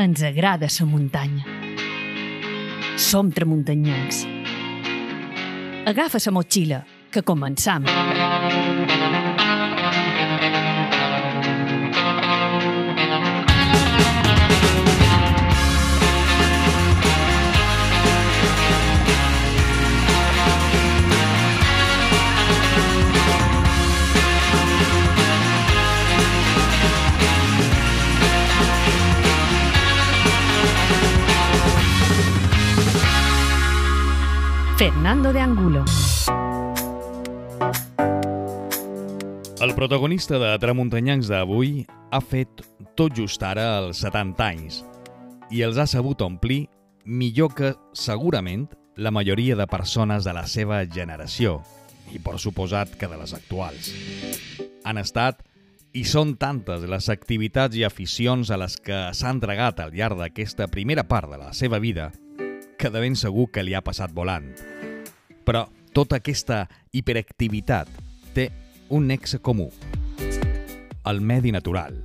Ens agrada la muntanya. Som tramuntanyencs. Agafa la motxilla, que començam. Fernando de Angulo. El protagonista de Tramuntanyancs d'avui ha fet tot just ara els 70 anys i els ha sabut omplir millor que, segurament, la majoria de persones de la seva generació i, per suposat, que de les actuals. Han estat i són tantes les activitats i aficions a les que s'ha entregat al llarg d'aquesta primera part de la seva vida que de ben segur que li ha passat volant. Però tota aquesta hiperactivitat té un nexe comú. El medi natural,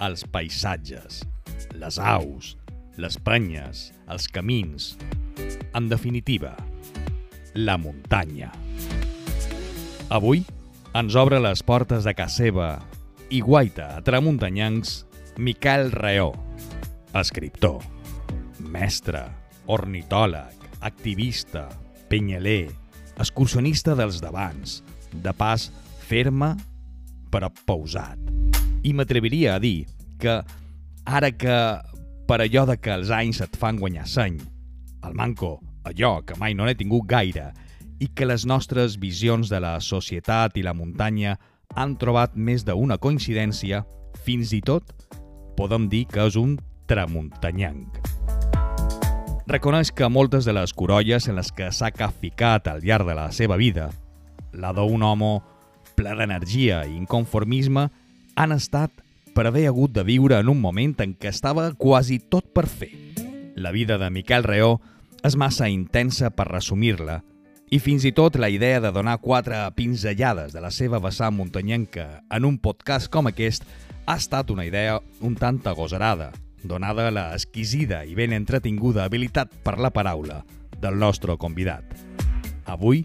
els paisatges, les aus, les penyes, els camins... En definitiva, la muntanya. Avui ens obre les portes de casa seva i guaita a tramuntanyancs Miquel Reó, escriptor, mestre, ornitòleg, activista, penyaler, excursionista dels d'abans, de pas ferma però pausat. I m'atreviria a dir que, ara que per allò de que els anys et fan guanyar seny, el manco, allò que mai no n'he tingut gaire, i que les nostres visions de la societat i la muntanya han trobat més d'una coincidència, fins i tot podem dir que és un tramuntanyanc. Reconeix que moltes de les corolles en les que s'ha caficat al llarg de la seva vida, la d'un home ple d'energia i inconformisme, han estat per haver hagut de viure en un moment en què estava quasi tot per fer. La vida de Miquel Reó és massa intensa per resumir-la i fins i tot la idea de donar quatre pinzellades de la seva vessant muntanyenca en un podcast com aquest ha estat una idea un tant agosarada, donada la exquisida i ben entretinguda habilitat per la paraula del nostre convidat. Avui,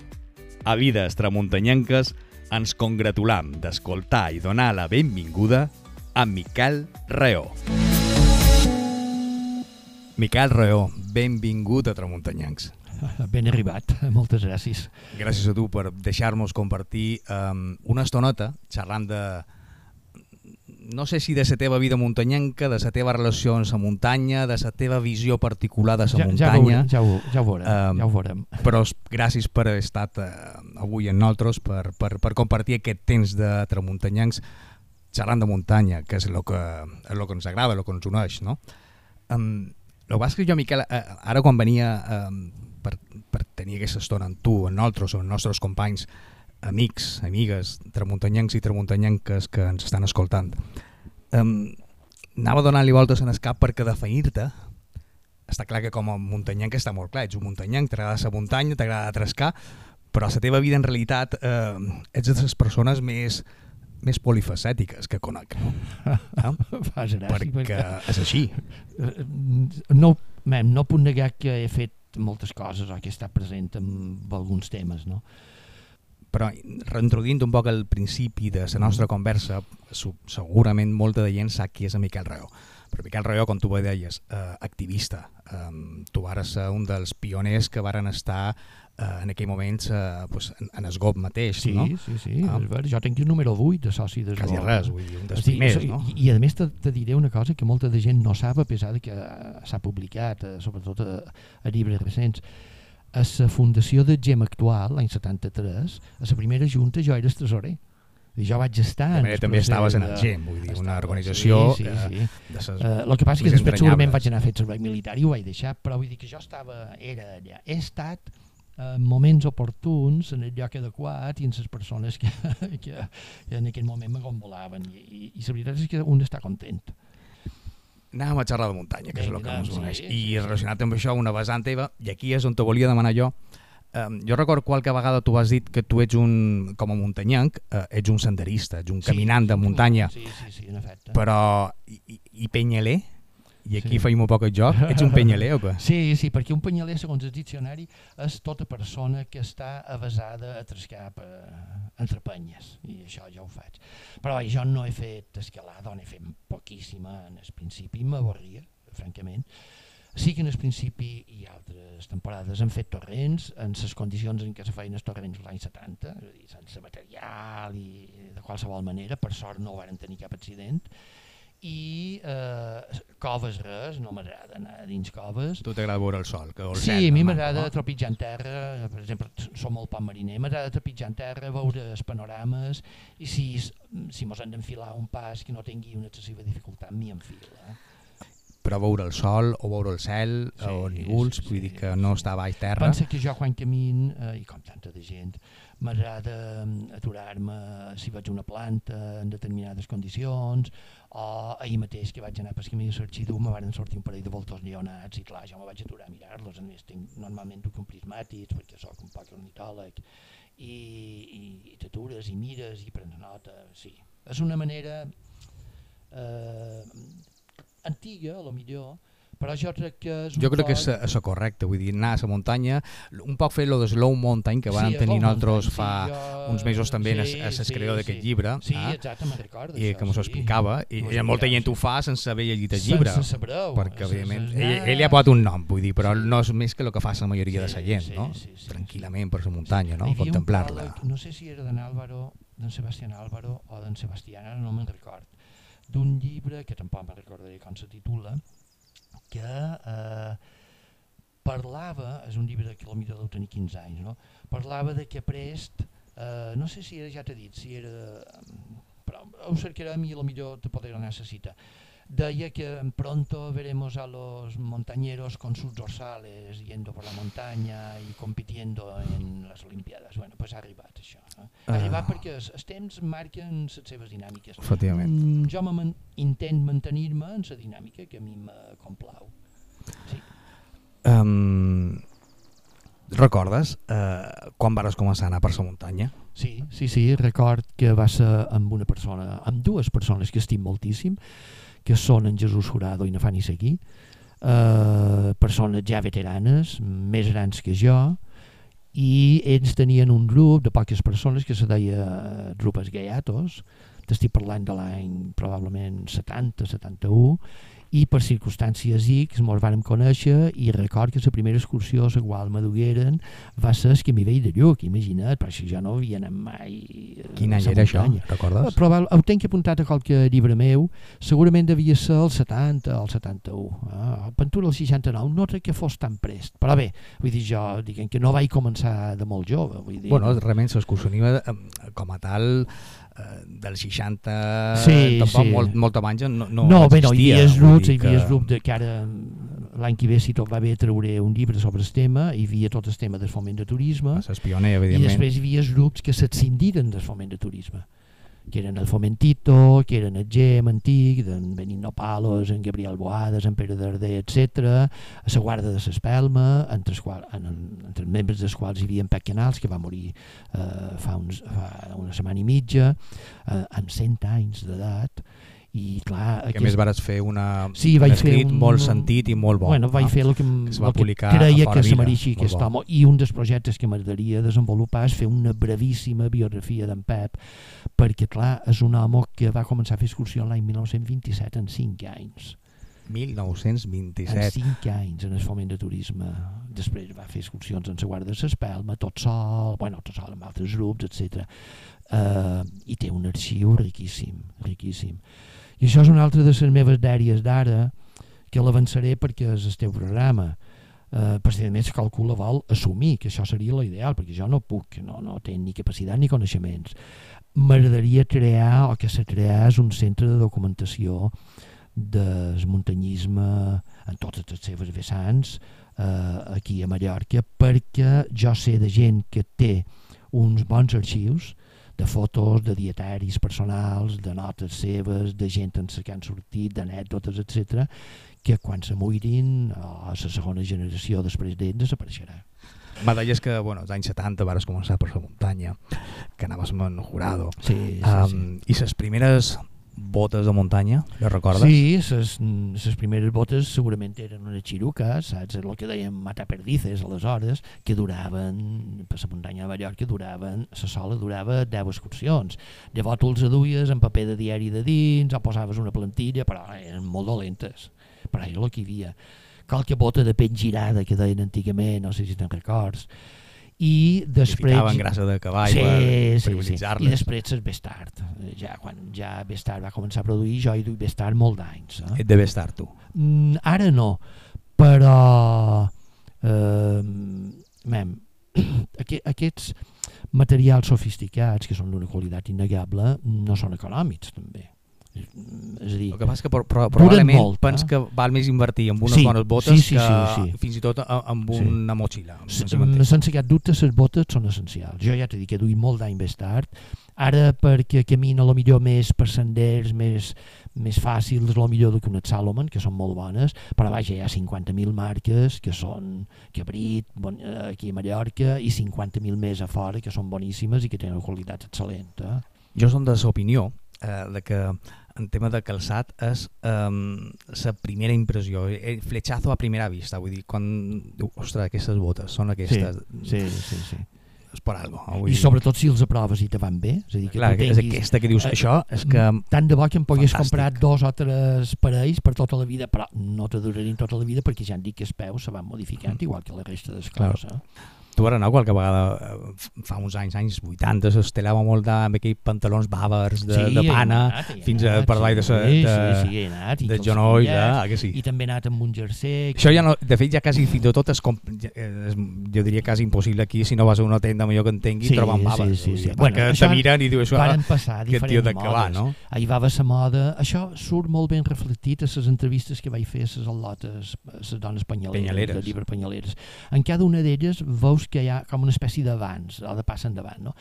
a Vides Tramuntanyenques, ens congratulam d'escoltar i donar la benvinguda a Miquel Reó. Miquel Reó, benvingut a Tramuntanyencs. Ben arribat, moltes gràcies. Gràcies a tu per deixar-nos compartir um, una estoneta xerrant de, no sé si de la teva vida muntanyenca, de la teva relació amb la muntanya, de la teva visió particular de la ja, muntanya. Ja, ho, ja, ho, ja ho veurem, um, ja ho veurem. Però gràcies per haver estat uh, avui amb nosaltres, per, per, per compartir aquest temps de tramuntanyencs xerrant de muntanya, que és el que, és el que ens agrada, el que ens uneix. No? Um, el passa que jo, Miquel, uh, ara quan venia um, per, per tenir aquesta estona amb tu, amb nosaltres, amb els nostres companys, amics, amigues, tramuntanyencs i tramuntanyenques que ens estan escoltant. Um, anava donant-li voltes en el cap perquè definir-te està clar que com a muntanyenc està molt clar, ets un muntanyenc, t'agrada la muntanya, t'agrada trescar, però la teva vida en realitat eh, ets de les persones més, més polifacètiques que conec. No? Ah? Fas gràcia, perquè, perquè és així. No, mem, no puc negar que he fet moltes coses o que he estat present en alguns temes, no? Però reintroduint un poc al principi de la nostra conversa, segurament molta de gent sap qui és Miquel Reó. Però Miquel Reó, com tu bé deies, eh, activista. Eh, tu vares ser un dels pioners que varen estar eh, en aquell moment eh, pues, en, en Esgop mateix, sí, no? Sí, sí, ah. és ver, jo tenc el número 8 de soci d'Esgop. Quasi res, vull dir, un dels sí, primers, no? I, I a més te, te diré una cosa que molta de gent no sap, a pesar de que s'ha publicat, eh, sobretot a, a llibres recents, a la fundació de GEM actual, l'any 73, a la primera junta jo era tresorer. I jo vaig estar... També, també estaves en el GEM, vull dir, una organització... Sí, sí, sí. De ses, uh, el que passa és que després segurament vaig anar a fer servei militar i ho vaig deixar, però vull dir que jo estava, era allà. He estat en moments oportuns, en el lloc adequat i en les persones que, que, que en aquell moment me convolaven i, i, i la veritat és que un està content anàvem a xerrar de muntanya, que és el que ens uneix. Sí, I sí, relacionat amb això, una vessant teva, i aquí és on te volia demanar jo, Um, jo recordo qualque vegada tu has dit que tu ets un, com a muntanyanc, uh, ets un senderista, ets un caminant de muntanya. Sí, sí, sí, en efecte. Però, i, i penyaler? I aquí sí. feim un poc el joc. Ets un penyaler o què? Sí, sí, perquè un penyaler, segons el diccionari, és tota persona que està avasada a trescar per, entre penyes, i això ja ho faig. Però jo no he fet escalada, n'he fet poquíssima en el principi, m'avorria, francament. Sí que en el principi i altres temporades han fet torrents en les condicions en què se feien els torrents l'any 70, és a dir, sense material i de qualsevol manera, per sort no varen tenir cap accident, i eh, coves res, no m'agrada anar dins coves. Tu t'agrada veure el sol, que el Sí, a mi m'agrada No? trepitjar en terra, per exemple, som molt poc mariner, m'agrada trepitjar en terra, veure els panorames, i si, si mos hem d'enfilar un pas que no tingui una excessiva dificultat, m'hi enfila. Eh? Però veure el sol o veure el cel Sí, o nígols, sí, vull sí, dir que no està baix terra. Pensa que jo quan camin, eh, i com tanta de gent, m'agrada aturar-me si veig una planta en determinades condicions, o ahir mateix que vaig anar pel camí de l'Arxidú me van sortir un parell de voltors lleonats i clar, jo me vaig aturar a mirar-los, a més tinc, normalment duc un prismàtics perquè sóc un poc ornitòleg, i, i, i t'atures i mires i prens nota, sí. És una manera eh, antiga, a lo millor, però jo crec que és Jo crec que és, poc- és correcte, vull dir, anar a la muntanya, un poc fer lo de Slow Mountain, que van Sí, tenir nosaltres Mountain, fa sí, jo- uns mesos també sí, a sí, l'escriptor d'aquest sí. llibre, Sí, ah, exacte, me'n recordo. i això, que mos ho sí. explicava, i, M'ho i molta gent ho fa sense haver llegit el Sense llibre, saber-ho, perquè és- evidentment és ell, ell li ha posat un nom, vull dir, però Sí. no és més que el que fa la majoria de Sí, la gent, sí, no? sí, sí, Tranquil·lament per la muntanya, no? Havia un Contemplar-la. No sé si era d'en Álvaro, d'en Sebastián Álvaro o d'en Sebastián, ara no me'n record, d'un llibre, que tampoc me'n recordaré com se titula, que eh, parlava, és un llibre que potser deu tenir 15 anys, no? parlava de que Prest, eh, no sé si era, ja t'he dit, si era, però ho cercarem i potser te podré donar la cita, deia que pronto veremos a los montañeros con sus dorsales yendo por la montaña y compitiendo en las Olimpiadas. Bueno, pues ha arribat això. Eh? Ha Ah. arribat perquè els, els temps marquen les seves dinàmiques. Efectivament. Mm, jo me man intent mantenir-me en la dinàmica que a mi me complau. Sí. Um, recordes uh, quan vares començar a anar per la muntanya? Sí, sí, sí, record que va ser amb una persona, amb dues persones que estim moltíssim, que són en Jesús Jurado i Nafani Seguí, eh, persones ja veteranes, més grans que jo, i ells tenien un grup de poques persones que se deia eh, Grupes Gaiatos, t'estic parlant de l'any probablement 70-71, i per circumstàncies X mos vàrem conèixer i record que la primera excursió a la qual me dugueren va ser el Camí Vell de Lluc, imagina't, però si jo no havia anat mai eh, Quin any era això, recordes? Però ho tenc apuntat a qualque llibre meu, segurament devia ser el 70 o el 71. Ah, Pentura el 69, no crec que fos tan prest. Però bé, vull dir jo, diguem que no vaig començar de molt jove. Vull dir, Bueno, realment l'excursionisme eh, com a tal eh, del 60 Sí, tampoc sí. molt, molt abans no, no, no, bé, no, hi existia, havia grups, hi havia que- grups de, que ara l'any que ve si tot va bé trauré un llibre sobre el tema, hi havia tot el tema del foment de turisme, pioner, i després hi havia grups que s'excindiren del foment de turisme que eren el Fomentito, que eren el GEM antic, d'en Benigno Palos, en Gabriel Boades, en Pere Darder, etc. a la Guarda de l'Espelma, entre, qual, en, entre els membres dels quals hi havia en Pec Canals, que va morir eh, fa, uns, fa una setmana i mitja, eh, amb 100 anys d'edat, i clar... Que a més vares fer una, Sí, un vaig fer un- molt sentit i molt bo. bueno, vaig no? fer el que, Que el que creia Fora que se mereixia molt aquest bo. home i un dels projectes que m'agradaria desenvolupar és fer una brevíssima biografia d'en Pep perquè clar, és un home que va començar a fer excursió l'any 1927 en 5 anys en 1927. 5 anys en el foment de turisme després va fer excursions en la Guarda de l'Espelma tot sol, bueno, tot sol amb altres grups etc. Uh, i té un arxiu riquíssim riquíssim i això és una altra de les meves dèries d'ara que l'avançaré perquè és el teu programa. Uh, perquè a més calcula vol assumir que això seria l'ideal perquè jo no puc, no, no tinc ni capacitat ni coneixements. M'agradaria crear o que se creés un centre de documentació del muntanyisme en totes les seves vessants eh, aquí a Mallorca perquè jo sé de gent que té uns bons arxius de fotos, de dietaris personals, de notes seves, de gent en que han sortit, d'anècdotes, etc, que quan se moirin, o a la segona generació després d'ells, desapareixerà. Me deies que, bueno, als anys 70 vares començar per la muntanya, que anaves amb en Jurado. Sí, sí, Um, sí. I les primeres botes de muntanya, les recordes? Sí, les primeres botes segurament eren unes xiruques, saps? El que dèiem mataperdices aleshores, que duraven, per la muntanya de Mallorca, duraven, la sola durava 10 excursions. Llavors tu els aduies en paper de diari de dins, o posaves una plantilla, però eren molt dolentes. Però era el que hi havia. Qualque bota de pell girada que deien antigament, no sé si te'n records, i després... Ficaven grassa de cavall sí, per sí, sí. I després és Bestart. Ja, quan ja Bestart va començar a produir, jo hi duc Bestart molt d'anys. Eh? Et de Bestart, tu? Mm, ara no, però... Eh, mem, aquests materials sofisticats, que són d'una qualitat innegable, no són econòmics, també. És a dir, el que passa que pro, pro, probablement molt, pens eh? que val més invertir en unes sí, bones botes sí, sí, que sí, sí. fins i tot amb una sí. motxilla. Sense cap dubte, les botes són essencials. Jo ja t'he dit que duï molt d'any més tard. Ara perquè camina lo millor més per senders, més, més fàcils, lo millor que unes Salomon, que són molt bones, però vaja, hi ha 50.000 marques que són Cabrit, bon, eh, aquí a Mallorca, i 50.000 més a fora que són boníssimes i que tenen qualitat excel·lent. Eh? Jo som de l'opinió eh, de que en tema de calçat és um, la primera impressió, el fletxazo a primera vista, vull dir, quan diu, ostres, aquestes botes són aquestes... Sí, sí, sí. sí. És per algo. Vull I sobretot si els aproves i te van bé. És a dir, que Clar, tinguis, és aquesta que dius, eh, això és que... Tant de bo que em pogués Fantàstic. comprar dos o tres parells per tota la vida, però no te durarien tota la vida perquè ja han dit que els peus se van modificant, mm. igual que la resta d'esclaus. Eh? Tu ara no, qualque vegada, eh, fa uns anys, anys 80, s'estelava molt amb aquells pantalons bàvers de, sí, de pana anat, fins anat, a per baix de, sí, de, sí, sí, anat, de genolls, eh? que sí. I també he anat amb un jersei. Això ja no, de fet ja quasi fins i tot és, com, és, jo diria quasi impossible aquí si no vas a una tenda millor que entengui sí, trobar bàvers. Sí, sí, sí. Bueno, perquè te miren i dius això, varen passar que tio de que va, no? Ahir va la moda, això surt molt ben reflectit a les entrevistes que vaig fer a les al·lotes, a les dones penyaleres, penyaleres. de llibre penyaleres. En cada una d'elles veus que hi ha com una espècie d'abans, o de pas endavant, no?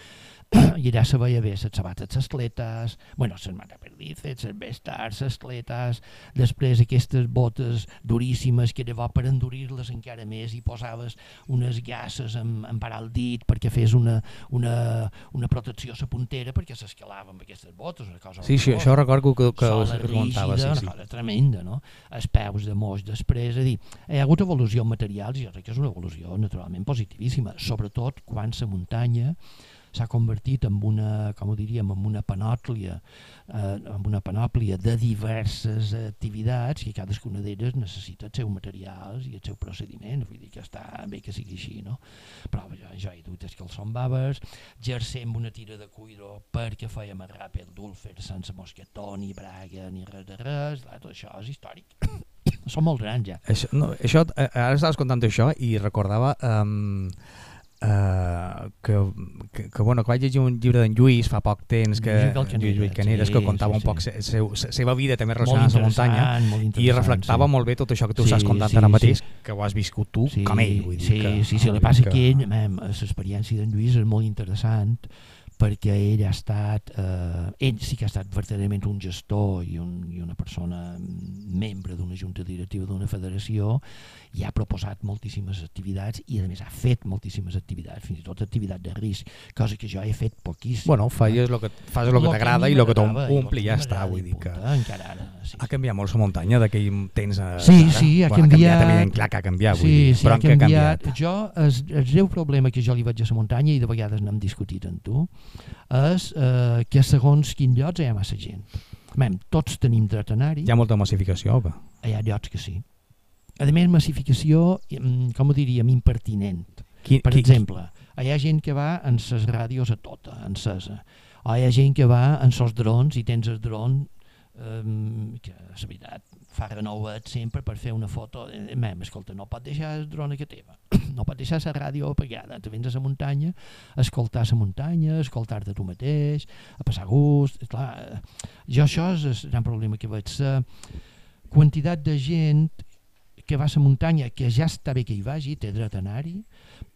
I allà se veia bé les sabates, les atletes, bueno, les mataperdices, les bestars, les atletes, després aquestes botes duríssimes que llavors per endurir-les encara més hi posaves unes gasses amb, amb parar el dit perquè fes una, una, una protecció a la puntera perquè s'escalava amb aquestes botes, una cosa Sí, sí, això recordo que, que us contava, sí, sí. una cosa tremenda, no? Els peus de moix després, és a dir, hi ha hagut evolució en materials i jo crec que és una evolució naturalment positivíssima, sobretot quan la muntanya s'ha convertit en una, com ho diríem, en una panòplia, eh, en una panòplia de diverses activitats i cadascuna d'elles necessita els seus materials i els seus procediments, vull dir que està bé que sigui així, no? Però jo, jo he dut els calçons baves, jersei amb una tira de cuiro perquè fèiem el ràpid dulfer sense mosquetó, ni braga, ni res de res, tot això és històric. Som molt grans ja. Això, no, això, eh, ara estaves contant això i recordava... Um, Uh, que, que, que, bueno, que vaig llegir un llibre d'en Lluís fa poc temps que, Lluís, Lluís Caneres sí, que contava sí, un poc sí. seu, seva vida també relacionada amb la muntanya i reflectava sí. molt bé tot això que tu sí, estàs contant sí, ara mateix sí. que ho has viscut tu sí, com ell vull dir sí, que, sí, sí, el que passa que, que ell, l'experiència d'en Lluís és molt interessant perquè ell ha estat, eh, ell sí que ha estat verdaderament un gestor i, un, i una persona membre d'una junta directiva d'una federació i ha proposat moltíssimes activitats i a més ha fet moltíssimes activitats, fins i tot activitat de risc, cosa que jo he fet poquíssim. Bueno, feies el que, fas el que t'agrada i el que t'ompli i ja està, vull dir que... Encara ara, sí, ha canviat molt la muntanya d'aquell temps a... Sí, ara. sí, ha bueno, canviat... Ha canviat, clar que ha canviat, vull sí, dir, sí, però ha canviat. ha canviat. Jo, el, el greu problema que jo li veig a la muntanya, i de vegades n'hem discutit amb tu, és eh, que segons quin llocs hi ha massa gent. Mem, tots tenim dret a anar-hi. Hi ha molta massificació, va. Hi ha llocs que sí. A més, massificació, mm, com ho diríem, impertinent. Qui, per qui, exemple, hi ha gent que va en ses ràdios a tota, encesa. O hi ha gent que va en sos drons i tens el dron um, que, és veritat, fa renouet sempre per fer una foto. Eh, mem, escolta, no pot deixar el dron que teva. No pot deixar la ràdio apagada. Te vens a la muntanya, a escoltar la muntanya, a escoltar-te tu mateix, a passar gust. Clar, eh, jo això és el gran problema que veig. La quantitat de gent que va a la muntanya, que ja està bé que hi vagi, té dret a anar-hi,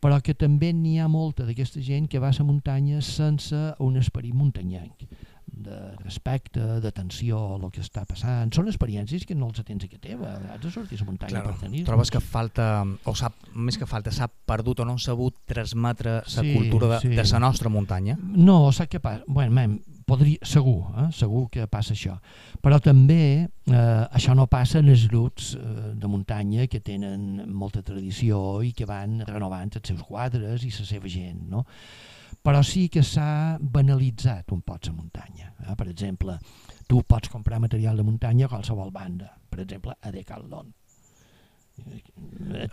però que també n'hi ha molta d'aquesta gent que va a la muntanya sense un esperit muntanyenc de respecte, d'atenció a el que està passant. Són experiències que no els tens a que teva. Has de sortir a la muntanya claro. per tenir -los. Trobes que falta, o sap, més que falta, s'ha perdut o no s'ha sabut transmetre la Sí, cultura de, sí. de la nostra muntanya? No, sap què passa? Bueno, mem, podria, segur, eh? segur que passa això. Però també eh, això no passa en els grups eh, de muntanya que tenen molta tradició i que van renovant els seus quadres i la seva gent. No? Però sí que s'ha banalitzat un poc la muntanya. Eh? Per exemple, tu pots comprar material de muntanya a qualsevol banda, per exemple, a Decathlon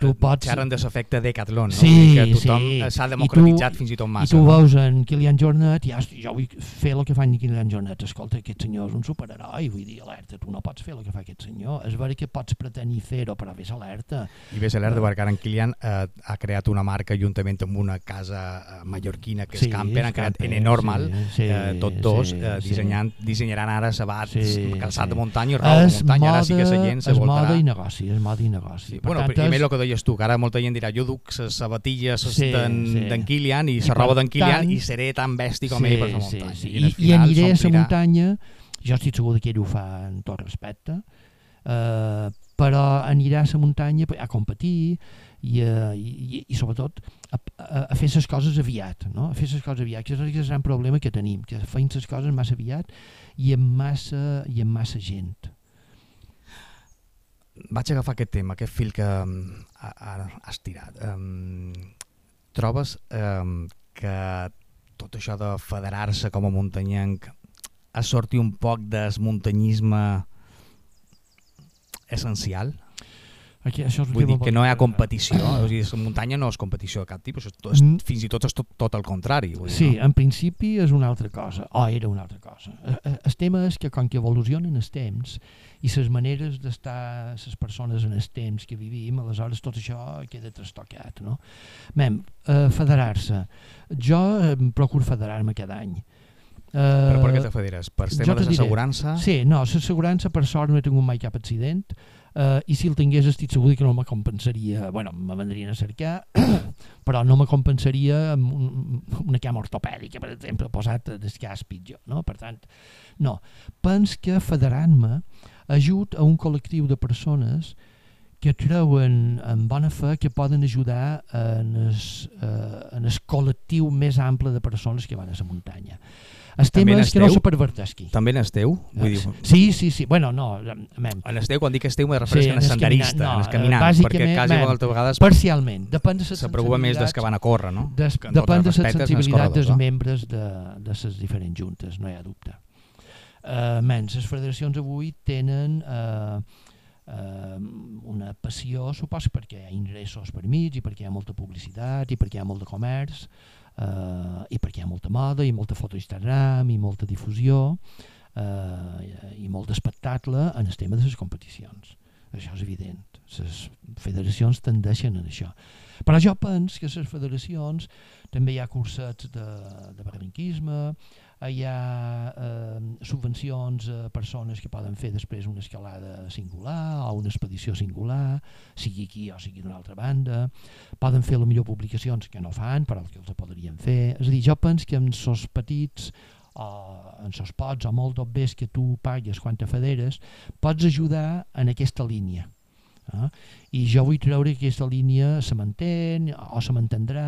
tu pots... Xerren de l'efecte Decathlon, no? Sí, que tothom sí. s'ha democratitzat tu, fins i tot massa. I tu veus en Kilian Jornet, ja, jo vull fer el que fa en Kilian Jornet, escolta, aquest senyor és un superheroi, vull dir, alerta, tu no pots fer el que fa aquest senyor, és vera que pots pretenir fer-ho, però vés alerta. I vés alerta uh, perquè ara en Kilian eh, ha creat una marca juntament amb una casa eh, mallorquina que és sí, Camper, han creat N Normal, sí, sí, eh, tots dos, sí, eh, dissenyant, sí. dissenyaran ara sabats, sí, calçat sí. de muntanya i roba de muntanya, ara sí que la gent se voltarà. És moda i negoci, és moda i negoci. Sí. bueno, tant, primer el que deies tu, que ara molta gent dirà jo duc les sabatilles sí, d'en sí. Kilian i la roba d'en Kilian i seré tan bèstia com sí, ell per la muntanya. Sí, sí. I, I, I aniré a la muntanya, jo estic segur que ell ho fa en tot respecte, eh, però anirà a la muntanya a competir i, a, i, i sobretot a, a, a fer les coses aviat, no? a fer les coses aviat, que és el gran problema que tenim, que feim les coses massa aviat i amb massa, i amb massa gent vaig agafar aquest tema, aquest fil que um, has tirat. Um, trobes um, que tot això de federar-se com a muntanyenc ha sortit un poc del muntanyisme essencial? Aquí, això Vull dir que no hi ha competició, o sigui, la muntanya no és competició de cap tipus, és, és, mm. fins i tot és tot, tot el contrari. Vull dir, sí, no? en principi és una altra cosa, o era una altra cosa. Eh, eh, el tema és que com que evolucionen els temps i les maneres d'estar les persones en els temps que vivim, aleshores tot això queda trastocat. No? Mem, eh, federar-se. Jo eh, procuro federar-me cada any. Uh, Però per què te federes? Per tema de l'assegurança? Sí, no, l'assegurança per sort no he tingut mai cap accident, eh, i si el tingués estic segur que no me compensaria, bueno, me vendrien a cercar, però no me compensaria amb un, una cama ortopèdica, per exemple, posat d'escàs pitjor, no? Per tant, no. Pens que federant-me ajut a un col·lectiu de persones que creuen en bona fe que poden ajudar en el, eh, en el col·lectiu més ample de persones que van a la muntanya el tema és que no se pervertesqui. També n'esteu? Vull dir... Sí, sí, sí. Bueno, no, mem. En esteu, quan dic esteu, me refereix sí, en senderista, en el caminant, perquè quasi moltes vegades... Parcialment, depèn de Se preocupa més dels que van a córrer, no? Des, depèn de la sensibilitat dels membres de, de les diferents juntes, no hi ha dubte. Uh, menys, les federacions avui tenen uh, uh, una passió, supos, perquè hi ha ingressos per mig i perquè hi ha molta publicitat i perquè hi ha molt de comerç, eh, i perquè hi ha molta moda i molta foto Instagram i molta difusió eh, i molt d'espectacle en el tema de les competicions. Això és evident. Les federacions tendeixen a això. Però jo penso que les federacions també hi ha cursets de, de barranquisme hi ha eh, subvencions a persones que poden fer després una escalada singular o una expedició singular, sigui aquí o sigui d'una altra banda, poden fer la millor publicacions que no fan, però que els podrien fer. És a dir, jo penso que en sos petits o en sos pots o molt d'obvers que tu pagues quan te federes, pots ajudar en aquesta línia. Eh? I jo vull treure que aquesta línia se mantén o se mantendrà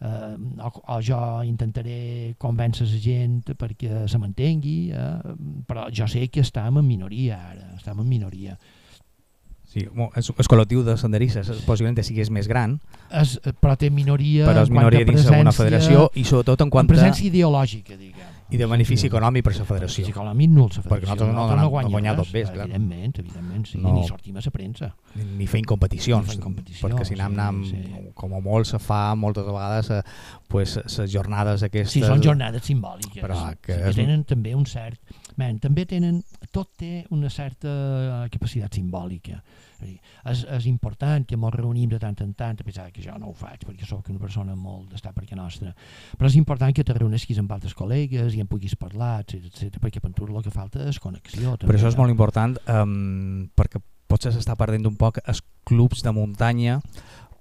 eh, o, o jo intentaré convèncer la gent perquè se mantengui, eh, però jo sé que estem en minoria ara, estem en minoria. Sí, el, el col·lectiu de senderistes possiblement sigués més gran, es, però té minoria, però és minoria dins d'una federació i sobretot en quant a... presència ideològica, diguem i de benefici econòmic per la federació. Benefici econòmic nul, la federació. Perquè nosaltres no, no, no, no guanyem dos bés, clar. Evidentment, evidentment, sí, no, ni sortim a la premsa. Ni, ni feim competicions, ni competicions perquè si anem, sí, anem sí. com a molt se fa moltes vegades eh, pues, les jornades aquestes... Sí, són jornades simbòliques, però que, sí, que tenen també un cert... Man, també tenen, tot té una certa capacitat simbòlica. És, és important que ens reunim de tant en tant, a pesar que jo no ho faig perquè sóc una persona molt d'estar perquè nostra, però és important que te reunesquis amb altres col·legues i en puguis parlar, etc etc perquè per tu el que falta és connexió. També, però això és molt important um, perquè potser s'està perdent un poc els clubs de muntanya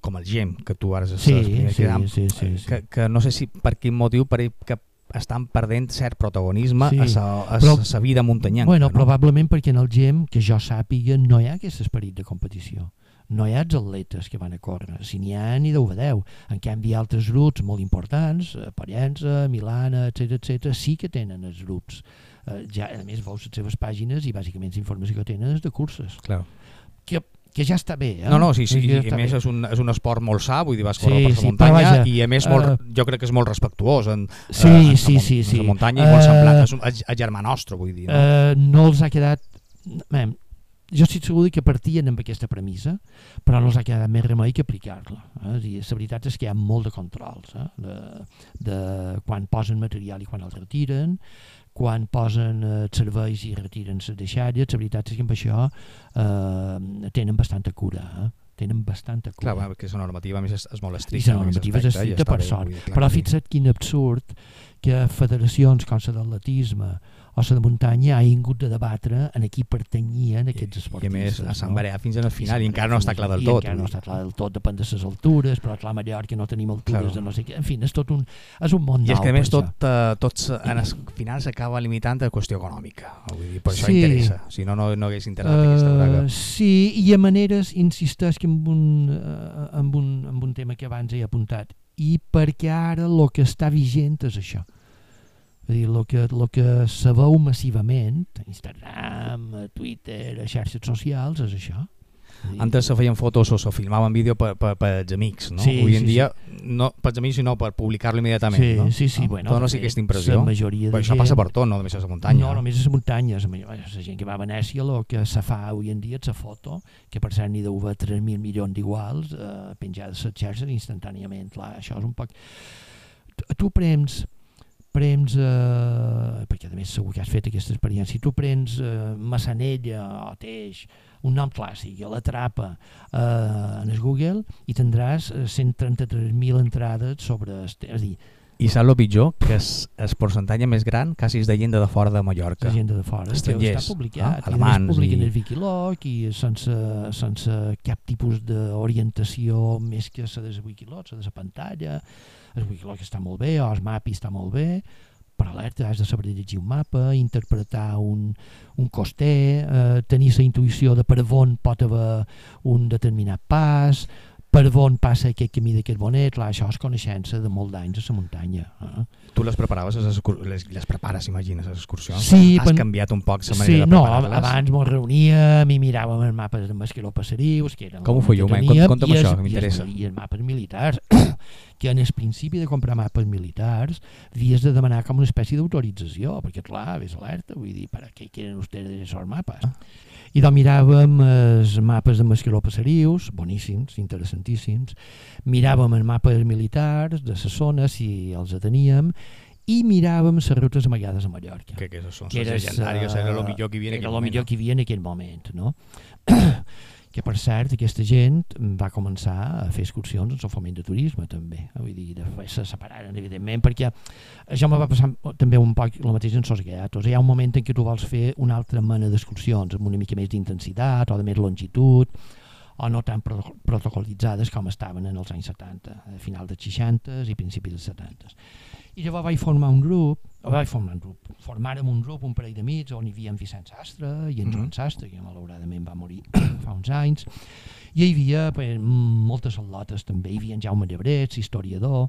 com el GEM, que tu ara sí, sí, sí, sí, sí, sí. Que, que no sé si per quin motiu per que estan perdent cert protagonisme sí, a sa vida muntanyenca. Bueno, no? probablement perquè en el GEM, que jo sàpiga, no hi ha aquest esperit de competició. no hi ha els atletes que van a córrer, si n'hi ha ni deu deu. En canvi, altres grups molt importants, eh, Parenza, Milana, etc etc, sí que tenen els grups. Eh, ja, a més, veus les seves pàgines i bàsicament la informació que tenen és de curses. Clar. Que, que ja està bé. Eh? No, no, sí, sí, i a més bé. és un, és un esport molt sa, vull dir, vas córrer sí, per la sí, muntanya vaja, i a més molt, uh, jo crec que és molt respectuós en, sí, uh, en, sí, sí, sí. la muntanya uh, i molt semblant, és un, a, a germà nostre, vull dir. No, uh, no els ha quedat... Mem, jo estic segur que partien amb aquesta premissa, però no els ha quedat més remei que aplicar-la. Eh? la veritat és que hi ha molt de controls, eh? de, de quan posen material i quan el retiren, quan posen eh, serveis i retiren les deixalles, la veritat és que amb això eh, tenen bastanta cura. Eh? tenen bastanta cura. Clar, perquè la normativa més és, és molt estricta. I la normativa és estricta per sort. Però fixa't quin absurd que federacions com la d'atletisme o la de muntanya ha vingut de debatre en qui pertanyien aquests esportistes. I a més, a Sant Barea fins al final i, i encara no està clar del tot. I encara no està clar del tot, depèn de les altures, però clar, a Mallorca no tenim altures claro. de no sé què. En fi, és tot un, és un món I és que a més tot, uh, tots en el final s'acaba limitant a qüestió econòmica. Vull dir, per això sí. interessa. Si no, no, no hagués interessat uh, aquesta braga. Sí, i a maneres insisteix que amb un, uh, amb, un, amb un tema que abans he apuntat i perquè ara el que està vigent és això és dir, el que, el que se veu massivament, Instagram, Twitter, xarxes socials, és això. Antes se feien fotos o se filmaven vídeo per, per, per els amics, no? Sí, Avui en sí, dia, sí. no per els amics, sinó per publicar-lo immediatament, sí, no? Sí, sí, no? bueno. no sé aquesta impressió. La majoria de això gent... passa per tot, no només a la muntanya. No, només a la muntanya. La, la gent que va a Venècia, el que se fa avui en dia és la foto, que per cert n'hi deu haver 3.000 milions d'iguals, eh, penjades a les xarxes instantàniament. Clar, això és un poc... Tu prens prens, eh, perquè a més segur que has fet aquesta experiència, si tu prens eh, Massanella o Teix, un nom clàssic, i l'atrapa eh, en el Google i tindràs 133.000 eh, entrades sobre... És a dir, i saps el pitjor? Que és el percentatge més gran quasi és de gent de fora de Mallorca. De gent de fora. Estrangers. Està publicat. Ah, alemans. I publiquen i... el Wikiloc i sense, sense cap tipus d'orientació més que la de Wikiloc, la de la pantalla. El Wikiloc està molt bé, o el MAPI està molt bé, però alerta, has de saber llegir un mapa, interpretar un, un coster, eh, tenir la intuïció de per on pot haver un determinat pas, per on passa aquest camí d'aquest bonet, clar, això és coneixença de molt d'anys a la muntanya. Eh? Tu les preparaves, les, les, les prepares, imagines, les excursions? Sí, Has pen... canviat un poc la manera sí, de preparar-les? No, abans mos reuníem i miràvem els mapes de Masqueró Passerius, que eren Com ho fèieu? Conta'm això, que m'interessa. I els mapes militars, que en el principi de comprar mapes militars havies de demanar com una espècie d'autorització, perquè clar, ves alerta, vull dir, per què quieren ustedes esos mapes? Ah i doncs miràvem els mapes de Masqueró Passerius, boníssims, interessantíssims, miràvem els mapes militars de les zones, si els teníem, i miràvem les rutes amagades a Mallorca. Que, que són que les legendàries, era el millor que hi havia en aquell moment. Era el millor que hi havia en aquell moment, no? Que per cert aquesta gent va començar a fer excursions en el foment de turisme també, vull dir, de se separaren evidentment, perquè això me va passar també un poc el mateix en Sos Gatos, hi ha un moment en què tu vols fer una altra mena d'excursions amb una mica més d'intensitat o de més longitud o no tan protocolitzades com estaven en els anys 70, a final dels 60 i principis dels 70 i llavors vaig formar un grup, o vaig formar un grup, formàrem un grup, un parell d'amics, on hi havia en Vicent Sastre i en Joan mhm. Sastre, que malauradament va morir fa uns anys, i hi havia pues, moltes al·lotes també, hi havia en Jaume Llebrets, historiador,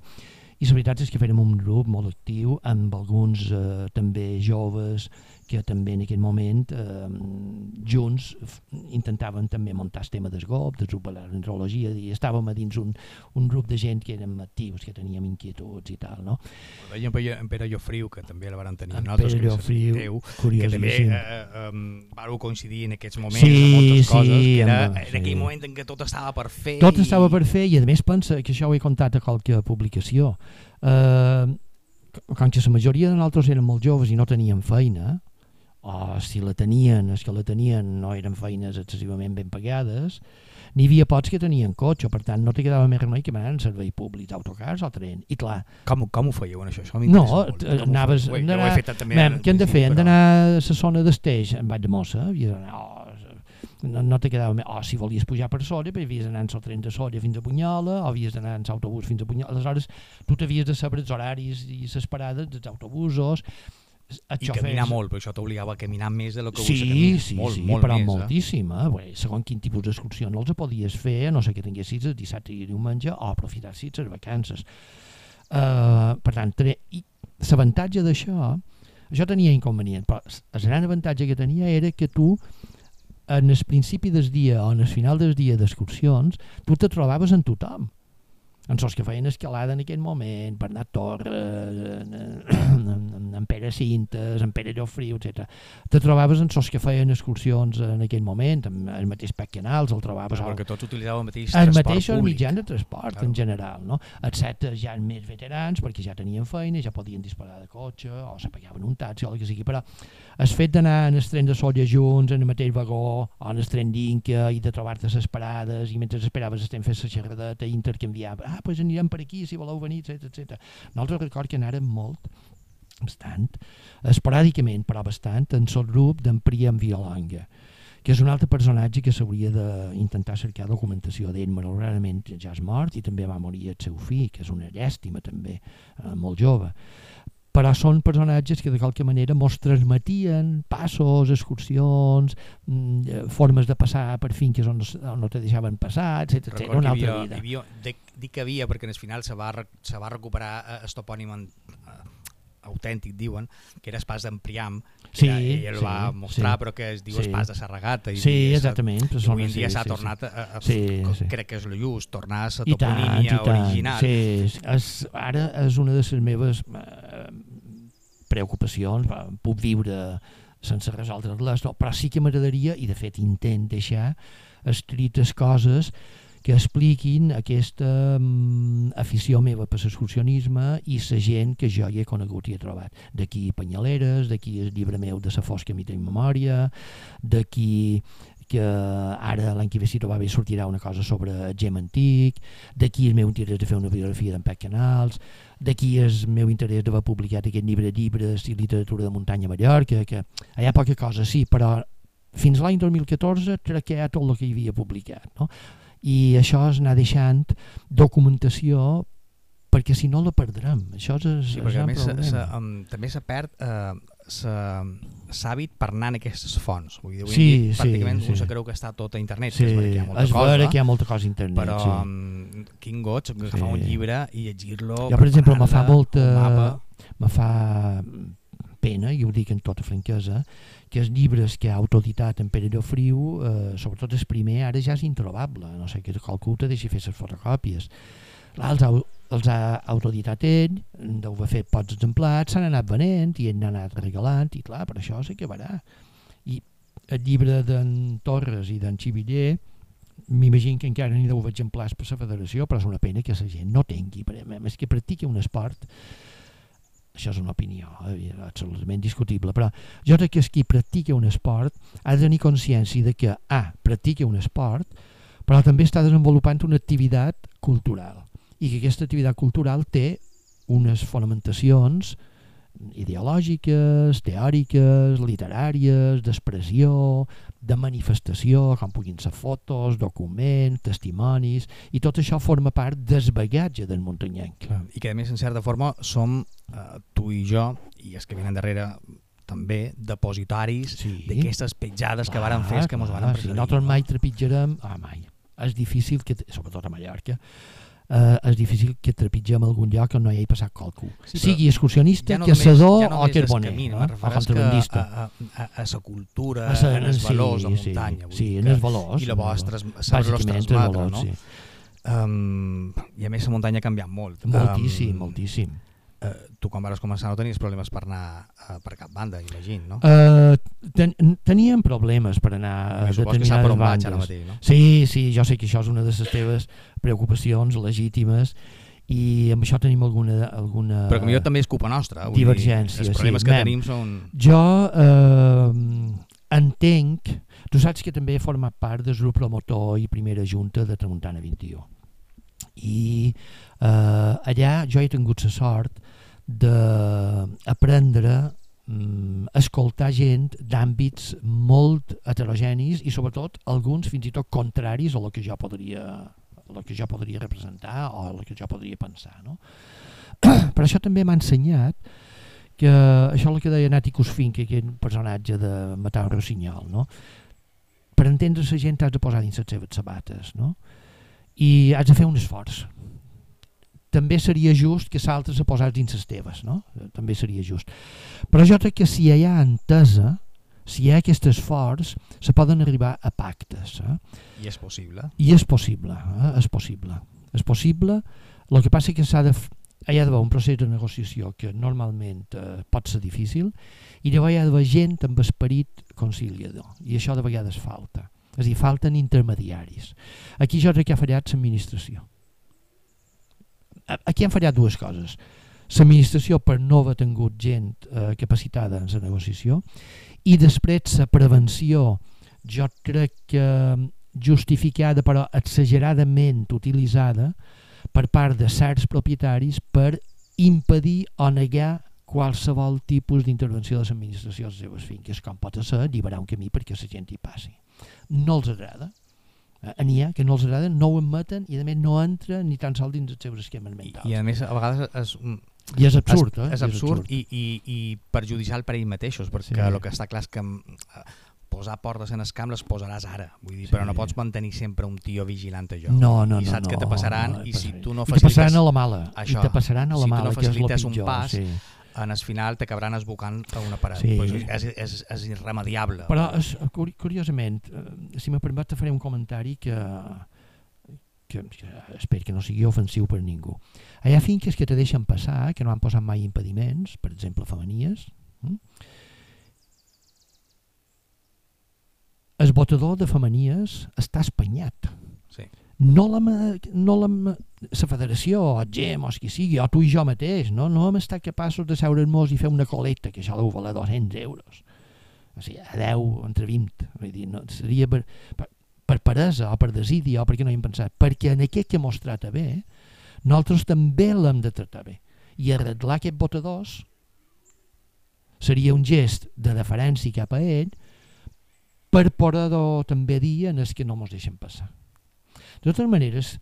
i la veritat és que fèrem un grup molt actiu amb alguns eh, també joves que també en aquell moment eh, junts intentaven també muntar el tema d'esgop, de superentrologia, i estàvem a dins un, un grup de gent que érem actius, que teníem inquietuds i tal, no? Veiem en Pere Llofriu, que també el van tenir en nosaltres, Pere Llofriu, teu, que també eh, um, vareu coincidir en aquests moments sí, en moltes sí, coses, que era amb, en aquell moment en què tot estava per fer. Tot i... estava per fer i a més pensa que això ho he contat a qualque publicació. Eh, com que la majoria de nosaltres eren molt joves i no teníem feina, o si la tenien, els que la tenien no eren feines excessivament ben pagades, n'hi havia pocs que tenien cotxe, per tant no te quedava més remei que anar en servei públic, autocars o tren. I clar... Com, com ho fèieu en això? això no, anaves... Ho, anar, ho he fet també. Mem, què hem de fer? Hem d'anar a la zona d'esteix, en vaig de mossa, havies d'anar... Oh, no, no te quedava més... O oh, si volies pujar per Solla, però havies d'anar en el tren de Solla fins a Bunyola, o havies d'anar en l'autobús fins a Bunyola. Aleshores, tu t'havies de saber els horaris i les parades dels autobusos, I caminar molt, però això t'obligava a caminar més de lo que sí, caminar. Sí, molt, sí, molt però més, moltíssim. Eh? Bé, segons quin tipus d'excursió no els podies fer, no sé que tinguessis el dissabte i diumenge, o aprofitar-si les vacances. Uh, per tant, l'avantatge d'això, això tenia inconvenient, però el gran avantatge que tenia era que tu en el principi del dia o en el final del dia d'excursions, tu te trobaves en tothom en sos que feien escalada en aquell moment, Bernat Torres, en, en, en Pere Cintes, en Pere Llofriu, etc. Te trobaves en sos que feien excursions en aquell moment, amb el mateix Pec Canals, el trobaves... Perquè tots utilitzàveu el mateix el transport mateix públic. mitjà de transport, Claro. en general. No? Excepte ja els més veterans, perquè ja tenien feina, ja podien disparar de cotxe, o se pagaven un taxi, o el que sigui, però el fet d'anar en el tren de Solla junts, en el mateix vagó, o en el tren d'Inca, i de trobar-te les parades, i mentre esperaves estem fent la xerradeta, intercanviar, ah, doncs pues anirem per aquí, si voleu venir, etc etc. Nosaltres record que anàrem molt, bastant, esporàdicament, però bastant, en el grup d'en Príam Violanga, que és un altre personatge que s'hauria d'intentar cercar documentació d'ell, malauradament ja és mort i també va morir el seu fill, que és una llàstima també, eh, molt jove però són personatges que de qualque manera mos transmetien passos, excursions, mm, eh, formes de passar per finques on, on no te deixaven passar, etc. Era una altra vida. hi havia, dic, dic que havia perquè en el final se va, se va recuperar eh, el topònim en, eh, autèntic, diuen, que era el pas d'en Priam, Sí, era, ell el sí, va mostrar, sí. però que es diu Sí. el pas de Sarragata. I, Sí, exactament. I avui en dia s'ha sí, tornat a, a, Sí, a, sí. crec que és el just, tornar a la toponímia tant. original. Sí, sí. És, ara és una de les meves eh, preocupacions, puc viure sense resoldre-les, no, però sí que m'agradaria, i de fet intent deixar escrites coses que expliquin aquesta mm, afició meva per l'excursionisme i la gent que jo hi he conegut i he trobat. D'aquí Penyaleres, d'aquí el llibre meu de la fosca mita i memòria, d'aquí que ara l'any que ve si trobava sortirà una cosa sobre gem antic, d'aquí el meu interès de fer una biografia d'en Pec Canals, d'aquí el meu interès d'haver publicat aquest llibre de llibres i literatura de muntanya a Mallorca, que hi ha poca cosa, sí, però fins l'any 2014 traquea tot el que hi havia publicat, no? I això és anar deixant documentació perquè si no la perdrem. Això és, és Sí, el perquè a més se, se, um, també se perd eh, se- l'hàbit per anar en aquestes fonts. Vull dir, avui Sí, dia, sí, pràcticament sí. un se creu que està tot a internet, Sí, que és perquè hi ha molta és cosa, que hi ha molta cosa a internet, però sí. um, quin goig agafar Sí. un llibre i llegir-lo Jo, per exemple, me fa molta... Me fa pena, i ho dic en tota franquesa, que els llibres que ha autoeditat en Pere Llofriu, eh, sobretot el primer, ara ja és introbable, no sé que qualcú te deixi fer les fotocòpies. Clar, els ha, autoeditat ell, deu haver fet pocs exemplars, s'han anat venent i ell n'ha anat regalant, i clar, per això s'acabarà. I el llibre d'en Torres i d'en Xiviller, m'imagino que encara n'hi deu exemplars per la federació, però és una pena que la gent no tingui, per a més que practiqui un esport, això és una opinió eh, absolutament discutible, però jo crec que el qui practica un esport ha de tenir consciència de que, ah, practica un esport, però també està desenvolupant una activitat cultural i que aquesta activitat cultural té unes fonamentacions ideològiques, teòriques, literàries, d'expressió, de manifestació, com puguin ser fotos, documents, testimonis, i tot això forma part del bagatge del muntanyenc. Clar. I que a més en certa forma som eh, tu i jo i els que venen darrere també depositaris Sí. d'aquestes petjades que varen fer que clar, varen si precedir. nosaltres mai trepitjarem, ah, mai, és difícil, que, sobretot a Mallorca, eh, és difícil que trepitgem a algun lloc on no hi hagi passat qualcú. Sí, sigui excursionista, Ja no caçador ja no o carboner, camí, no? me o contrabandista. a, a, a, a sa cultura, A sa- en els sí, valors de sí, muntanya. sí, dir en els valors, I tras- saber-los Bàsicament, els valors, no? sí. Um, I a més la muntanya ha canviat molt. Moltíssim, Um, moltíssim. Uh, tu quan vas començar no tenies problemes per anar uh, per cap banda, imagino, no? Uh, ten, teníem problemes per anar a que determinades on vaig ara bandes. mateix, no? Sí, sí, jo sé que això és una de les teves preocupacions legítimes i amb això tenim alguna... alguna Però com jo també és culpa nostra. vull dir, divergència, Els problemes sí, que mem. tenim són... Jo eh, entenc... Tu saps que també he format part del grup promotor i primera junta de Tramuntana 21. I eh, allà jo he tingut la sort d'aprendre mm, escoltar gent d'àmbits molt heterogenis i sobretot alguns fins i tot contraris a el que jo podria a el que jo podria representar o a el que jo podria pensar no? però això també m'ha ensenyat que això és el que deia Nati Cosfin, que un personatge de Matau Rossinyol, no? per entendre la gent has de posar dins les seves sabates no? i has de fer un esforç també seria just que s'altres se posats dins les teves no? també seria just. Però jo crec que si hi ha entesa si hi ha aquest esforç se poden arribar a pactes eh? i és possible. I és possible eh? és possible. És possible. El que passa és que s'ha de hi ha d'haver un procés de negociació que normalment eh, pot ser difícil i llavors hi ha d'haver gent amb esperit conciliador i això de vegades falta. És a dir, falten intermediaris. Aquí jo crec que ha fallat l'administració aquí han fallat dues coses l'administració per no haver tingut gent eh, capacitada en la negociació i després la prevenció jo crec que justificada però exageradament utilitzada per part de certs propietaris per impedir o negar qualsevol tipus d'intervenció de l'administració a les seves finques, com pot ser alliberar un camí perquè la gent hi passi. No els agrada. Eh, n'hi ha que no els agrada, no ho admeten i a més no entra ni tan sols dins els seus esquemes mentals. I, a més a vegades és, i és absurd, és, eh? és absurd, és absurd. I, i, i perjudicial per ells mateixos, perquè sí. el que està clar és que posar portes en el camp les posaràs ara, vull dir, sí. però no pots mantenir sempre un tio vigilant allò. No, no, I saps no, que te passaran no, i si tu no facilites... I te passaran a la mala, això, i te passaran a la si mala, no que és un pas, sí. En el final t'acabaran esbocant a una paret. Sí. Pues és, és, és irremediable. Però, és, curiosament, eh, si me permet, faré un comentari que, que, que espero que no sigui ofensiu per ningú. Hi ha finques que te deixen passar, que no han posat mai impediments, per exemple, femenies, hm? el votador de femenies està espanyat. Sí. No la, no la, la federació, o el GEM, o qui sigui, o tu i jo mateix, no, no hem estat capaços de seure'ns i fer una coleta, que això deu valer 200 euros. O sigui, a 10, entre 20. Vull dir, no, seria per, per, per peresa o per desídia o perquè no hi hem pensat. Perquè en aquest que mos trata bé, nosaltres també l'hem de tractar bé. I arreglar aquest votadors seria un gest de deferència cap a ell per poder també dir en els que no ens deixen passar. De totes maneres,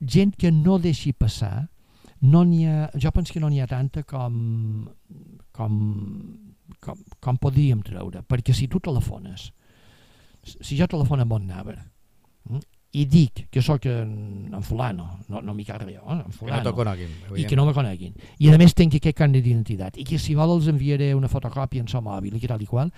gent que no deixi passar, no ha, jo penso que no n'hi ha tanta com, com, com, com podríem treure, perquè si tu telefones, si jo telefono a Montnaver hm, i dic que sóc en, en fulano, no, no m'hi carrega jo, en fulano, que no coneguin, i que no me coneguin, i a més tinc aquest carnet d'identitat, i que si vol els enviaré una fotocòpia en seu mòbil i que tal i qual,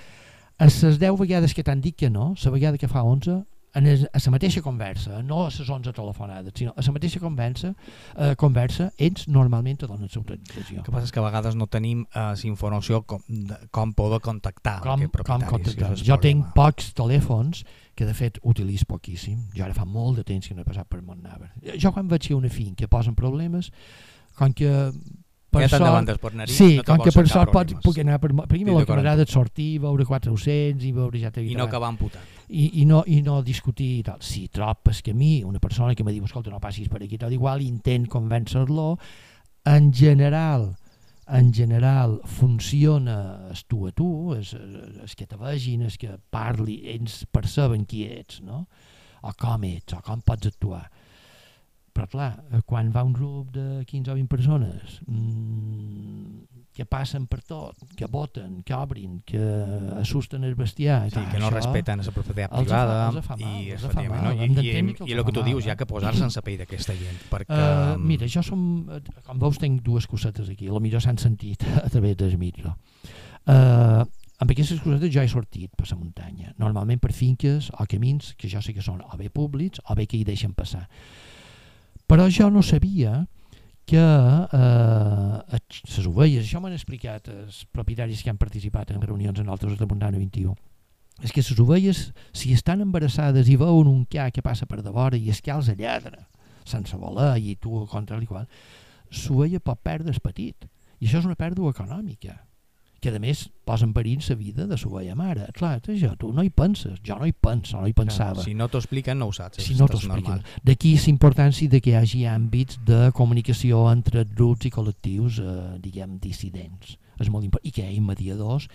a les 10 vegades que t'han dit que no, la vegada que fa 11, en a la mateixa conversa, no a les 11 telefonades, sinó a la mateixa conversa, eh, conversa ells normalment te donen l'autorització. El que passa és que a vegades no tenim eh, informació com, de, com poder contactar com, com contactar. Jo tinc pocs telèfons que de fet utilitzo poquíssim. Jo ara fa molt de temps que no he passat per Montnaver. Jo quan veig una fin que posen problemes, com que per ja sort, per sí, no com que per sort pot, puc anar per, per mi m'agrada és sortir, veure 400 i veure ja I no acabar amputat. I, i, no, i no discutir i tal. Si tropes que a mi, una persona que me diu, escolta, no passis per aquí, tal igual, intent convèncer-lo, en general, en general funciona es tu a tu, és, és que te vegin, és que parli, ells perceben qui ets, no? o com ets, o com pots actuar però clar, eh, quan va un grup de 15 o 20 persones mmm, que passen per tot, que voten, que obrin, que assusten el bestiar... Sí, que no això, respecten la propietat privada els fa, els fa mal, i, els fa mal, no? I, i, i, i el que tu dius, ja que posar-se en la pell d'aquesta gent, perquè... Uh, mira, jo som, com veus tinc dues cosetes aquí, a millor s'han sentit a través del micro. Uh, amb aquestes cosetes jo he sortit per la muntanya, normalment per finques o camins que jo sé que són o bé públics o bé que hi deixen passar però jo no sabia que eh, les ovelles, això m'han explicat els propietaris que han participat en reunions en altres de Montana 21, és que les ovelles, si estan embarassades i veuen un ca que passa per de vora i es que els lladra, sense voler i tu contra l'igual, l'ovella pot perdre el petit. I això és una pèrdua econòmica que a més posa en perill la vida de la seva mare. Clar, això, tu no hi penses, jo no hi penso, no hi pensava. Clar, si no t'ho expliquen no ho saps, si no t'ho expliquen. D'aquí la importància de que hi hagi àmbits de comunicació entre grups i col·lectius, eh, diguem, dissidents. És molt important. I que hi hagi mediadors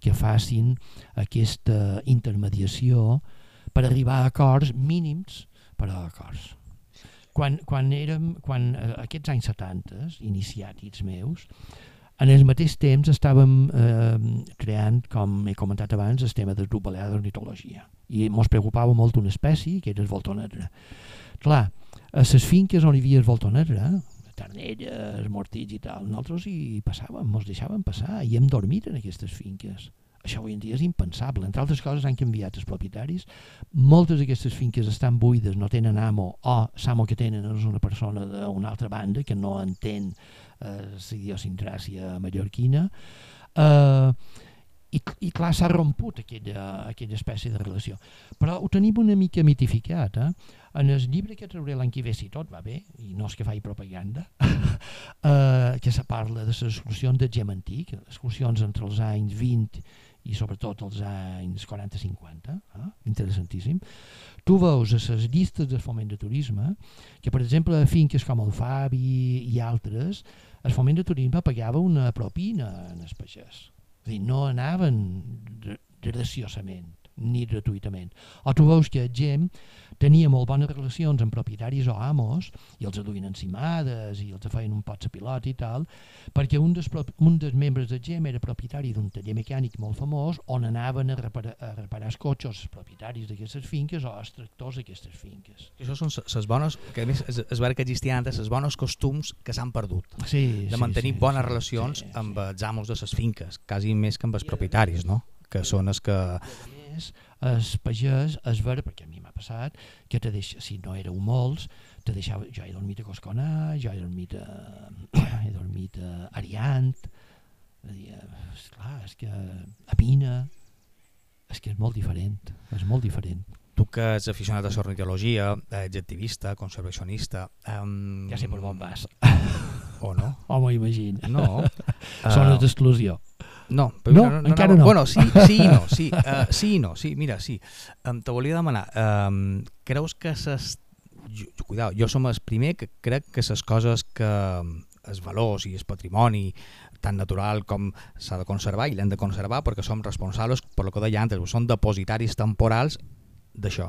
que facin aquesta intermediació per arribar a acords mínims per a acords. Quan, quan érem, quan eh, aquests anys 70, iniciàtics meus, en el mateix temps estàvem eh, creant, com he comentat abans, el tema de d'ornitologia i ens preocupava molt una espècie que era el voltor negre. Clar, a les finques on hi havia el voltor negre, ternelles, mortits i tal, nosaltres hi passàvem, ens deixàvem passar i hem dormit en aquestes finques. Això avui en dia és impensable. Entre altres coses han canviat els propietaris. Moltes d'aquestes finques estan buides, no tenen amo, o l'amo que tenen és una persona d'una altra banda que no entén la idiosincràsia mallorquina. Eh, i, i clar, s'ha romput aquella, aquella espècie de relació. Però ho tenim una mica mitificat. Eh? En el llibre que trauré l'any que ve, si tot va bé, i no és que faci propaganda, eh, que se parla de les excursions de gem antic, excursions entre els anys 20 i sobretot els anys 40-50, eh? interessantíssim, tu veus a les llistes del foment de turisme que, per exemple, a finques com el Fabi i altres, el foment de turisme pagava una propina en els pagès. És dir, no anaven graciosament ni gratuïtament. O tu veus que gent tenia molt bones relacions amb propietaris o amos i els duien encimades i els feien un pot pilot i tal, perquè un dels, un dels membres de GEM era propietari d'un taller mecànic molt famós on anaven a reparar, a reparar els cotxes els propietaris d'aquestes finques o els tractors d'aquestes finques. I això són les bones, que a més es, es veure que existien antes, les bones costums que s'han perdut. Sí, de mantenir sí, bones sí, relacions sí, amb els amos de les finques, quasi més que amb els propietaris, no? que són els que més es pagès es veure, perquè a mi m'ha passat, que te deixa, si no éreu molts, te deixava, jo he dormit a Cosconà, jo he dormit a, he dormit a Ariant, a dir, esclar, és que a Pina, és que és molt diferent, és molt diferent. Tu que ets aficionat a l'ornitologia, ets activista, conservacionista... Um... Ja sé per on vas. O no? O m'ho imagino. No. Zones uh... d'exclusió. No, però no, no, no, encara no. Bueno, sí, sí no, sí, uh, sí no, sí, mira, sí. Um, te volia demanar, um, creus que ses... Cuidao, jo som el primer que crec que les coses que els valors i el patrimoni tan natural com s'ha de conservar i l'hem de conservar perquè som responsables, per lo que deia antes, som depositaris temporals d'això.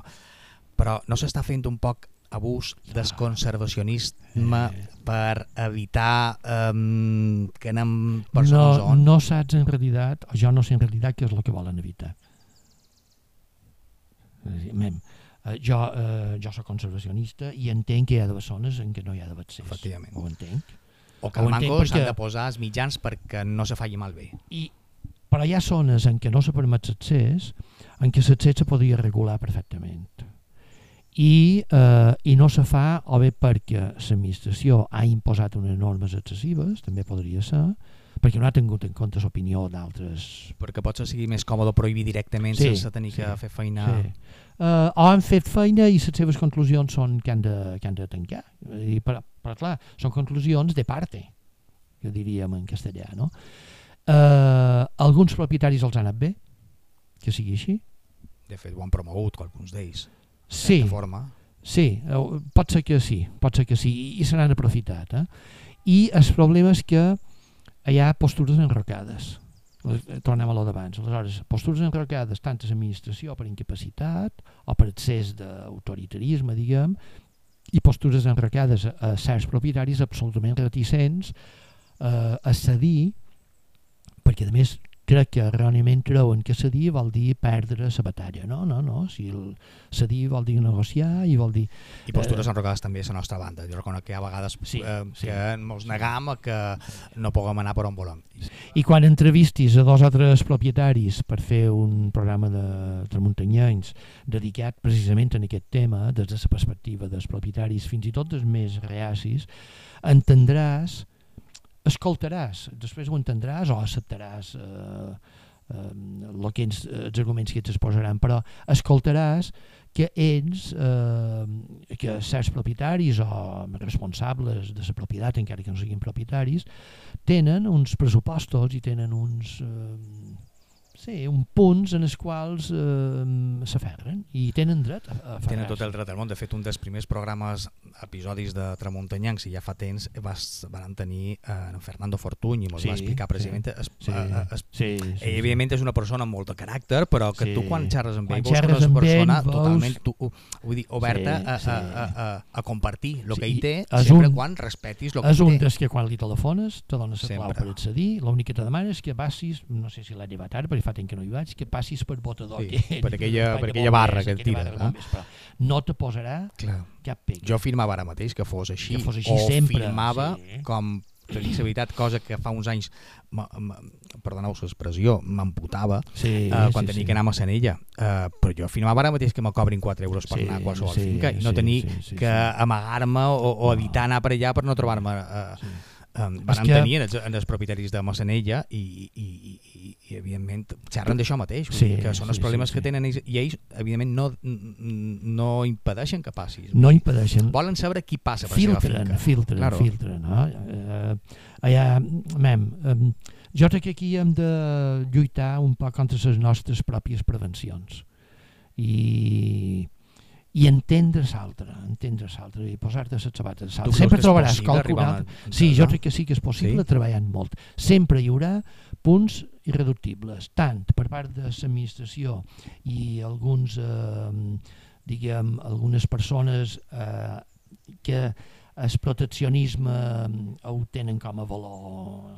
Però no s'està fent un poc abús del conservacionisme eh. per evitar um, que anem per no, on... No saps en realitat, o jo no sé en realitat què és el que volen evitar. Mem, eh, jo, eh, jo soc conservacionista i entenc que hi ha de zones en què no hi ha de ser. Efectivament. Ho entenc. O que el manco s'han de posar els mitjans perquè no se falli malbé. I, però hi ha zones en què no se permet l'accés en què l'accés se podria regular perfectament i, eh, i no se fa o bé perquè l'administració ha imposat unes normes excessives, també podria ser, perquè no ha tingut en compte l'opinió d'altres... Perquè potser sigui més còmode prohibir directament sí, sense tenir sí, que fer feina... Sí. Uh, o han fet feina i les seves conclusions són que han de, que han de tancar. I per, però clar, són conclusions de parte, que diríem en castellà. No? Uh, alguns propietaris els han anat bé, que sigui així. De fet, ho han promogut, alguns d'ells sí, forma. Sí, pot ser que sí, pot ser que sí, i se n'han aprofitat. Eh? I el problema és que hi ha postures enrocades. Tornem a lo d'abans. Aleshores, postures enrocades tant a l'administració per incapacitat o per excés d'autoritarisme, diguem, i postures enrocades a certs propietaris absolutament reticents eh, a cedir perquè a més crec que erròniament creuen que cedir vol dir perdre la batalla. No, no, no. Si el cedir vol dir negociar i vol dir... I postures eh, enrocades també a la nostra banda. Jo reconec que hi ha vegades sí, eh, que sí. ens negam a que no puguem anar per on volem. I quan entrevistis a dos o tres propietaris per fer un programa de tramuntanyencs dedicat precisament a aquest tema, des de la perspectiva dels propietaris, fins i tot dels més reacis, entendràs escoltaràs, després ho entendràs o acceptaràs eh, eh, que ens, els arguments que et posaran, però escoltaràs que ells, eh, que certs propietaris o responsables de la propietat, encara que no siguin propietaris, tenen uns pressupostos i tenen uns, eh, sí, un punts en els quals eh, s'aferren i tenen dret a, a Tenen tot el dret del món. De fet, un dels primers programes, episodis de Tramuntanyancs, si ja fa temps, vas, van tenir eh, en Fernando Fortuny i ens sí, va explicar precisament... Sí, es, sí, eh, es, sí, sí, ell, evidentment, és una persona amb molt de caràcter, però que sí. tu quan xerres amb ell quan vols que una persona ell, totalment tu, vull dir, oberta sí, a, sí. A, a, a, a compartir el sí, que ell té, sempre un, quan respetis el que és un té. És que quan li telefones te dones la clau per accedir, l'únic que te demana és que passis, no sé si l'ha llevat ara, perquè fa temps que no hi vaig, que passis per botador. Sí, que, per aquella, per aquella barra que et tira. No? no te posarà Clar. cap pega. Jo firmava ara mateix que fos així, que fos així o sempre, firmava sí. com veritat, cosa que fa uns anys, perdoneu l'expressió, m'amputava sí, uh, quan sí, tenia sí. que anar a Massanella. Uh, però jo firmava ara mateix que me cobrin 4 euros per sí, anar a qualsevol sí, finca i no sí, tenir sí, sí, que sí. amagar-me o, o evitar anar per allà per no trobar-me... Uh, sí um, van que... tenir en els, en els propietaris de Massanella i, i, i, i evidentment xerren d'això mateix sí, que són els sí, problemes sí, que tenen ells i ells evidentment no, no impedeixen que passi no impedeixen volen saber qui passa per filtren, filtren, claro. filtren no? uh, allà, mem, um, jo crec que aquí hem de lluitar un poc contra les nostres pròpies prevencions i i entendre l'altre, entendre l'altre i posar-te les sabates de Sempre trobaràs qualque altre. Sí, jo crec que sí que és possible sí? treballant molt. Sempre hi haurà punts irreductibles, tant per part de l'administració i alguns, eh, diguem, algunes persones eh, que el proteccionisme ho tenen com a valor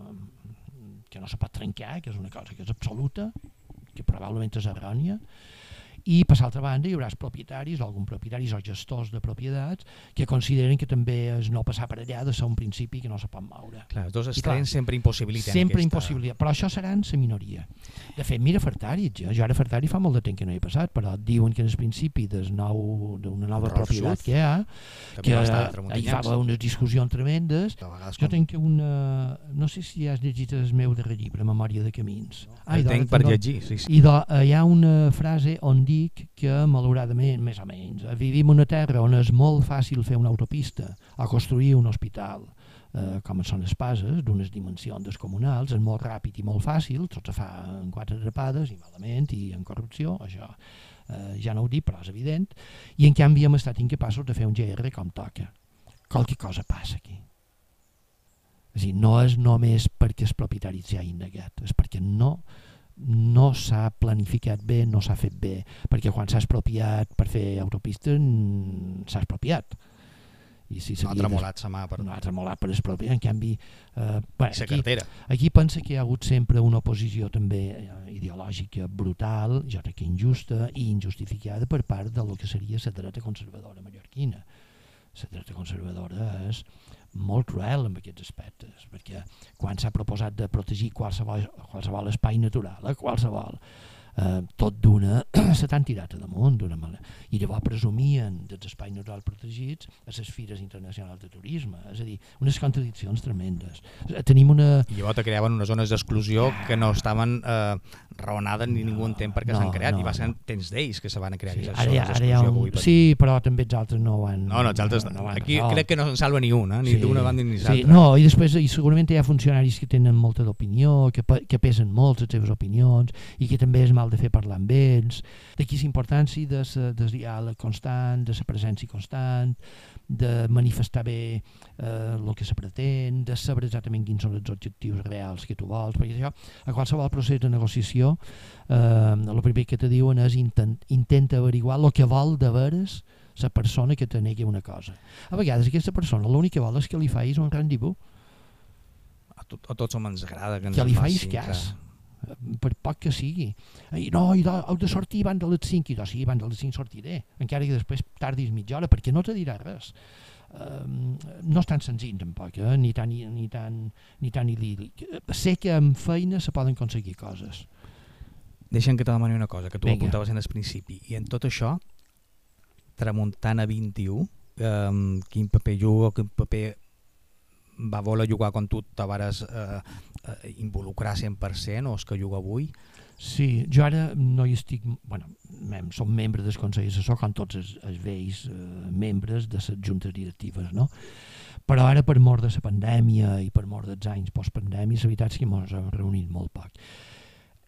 que no se pot trencar, que és una cosa que és absoluta, que probablement és errònia, i per l'altra banda hi haurà propietaris o alguns propietaris o gestors de propietats que consideren que també és no passar per allà de ser un principi que no se pot moure. Clar, els dos extrems sempre impossibiliten sempre aquesta... però això serà en la minoria. De fet, mira Fertari, jo, jo ara Fertari fa molt de temps que no hi he passat, però diuen que en el principi d'una nou, nova Rolf propietat Sud, que hi ha, que hi fa unes discussions tremendes, jo tenc una... no sé si has llegit el meu darrer llibre, Memòria de Camins. No. Ah, tenc per llegir, sí, sí. I do, hi ha una frase on diu dic que, malauradament, més o menys, vivim en una terra on és molt fàcil fer una autopista o construir un hospital, eh, com són les pases, d'unes dimensions descomunals, és molt ràpid i molt fàcil, tot se fa en quatre trepades i malament i en corrupció, això eh, ja no ho dic, però és evident, i en canvi hem estat incapaços de fer un GR com toca. Qualque cosa passa aquí. És a dir, no és només perquè els propietaris ja han negat, és perquè no no s'ha planificat bé, no s'ha fet bé, perquè quan s'ha expropiat per fer autopistes s'ha expropiat. I si no ha tremolat sa mà per... No ha tremolat per expropiar, en canvi... Eh, bueno, aquí, cartera. aquí pensa que hi ha hagut sempre una oposició també eh, ideològica brutal, jo crec que injusta i injustificada per part de lo que seria la dreta conservadora mallorquina. La dreta conservadora és molt cruel en aquests aspectes, perquè quan s'ha proposat de protegir qualsevol, qualsevol espai natural, eh, qualsevol, eh, tot d'una se t'han tirat a damunt d'una manera. I llavors presumien dels espais naturals protegits a les fires internacionals de turisme, és a dir, unes contradiccions tremendes. Tenim una... I llavors te creaven unes zones d'exclusió que no estaven eh, raonades ni no, ningú entén per què no, s'han creat, no, i va ser no. temps d'ells que se van crear sí, ara, zones d'exclusió. Un... Per... Sí, però també els altres no ho han... No, no, els altres... No, no aquí no. crec que no se'n salva ni una, ni sí, d'una banda ni l'altra. Sí, no, i després i segurament hi ha funcionaris que tenen molta d'opinió, que, que pesen molt les seves opinions, i que també és mal de fer parlar amb ells, d'aquí la importància de la, del diàleg constant, de la presència constant, de manifestar bé eh, el que se pretén, de saber exactament quins són els objectius reals que tu vols, perquè això, a qualsevol procés de negociació, eh, el primer que te diuen és intent, intenta averiguar el que vol de veres la persona que te negui una cosa. A vegades aquesta persona l'únic que vol és que li facis un rendezvous. A, tot, a tots ens agrada que ens que li facis cas. Clar per poc que sigui. I no, i do, heu de sortir abans de les 5, i do, sí, abans de les 5 sortiré, encara que després tardis mitja hora, perquè no te dirà res. Um, no és tan senzill tampoc, eh? ni tan, ni, tan, ni tan idíl·lic. Sé que amb feina se poden aconseguir coses. Deixa'm que te demani una cosa, que tu Vinga. apuntaves en el principi, i en tot això, Tramuntana 21, um, quin paper juga, quin paper va voler jugar quan tu te vares eh, eh, involucrar 100% o és que juga avui? Sí, jo ara no hi estic... Bueno, mem, som membres del Consell Assessor com tots els, els vells eh, membres de les juntes directives, no? Però ara per mort de la pandèmia i per mort dels anys postpandèmia, la veritat és que ens hem reunit molt poc.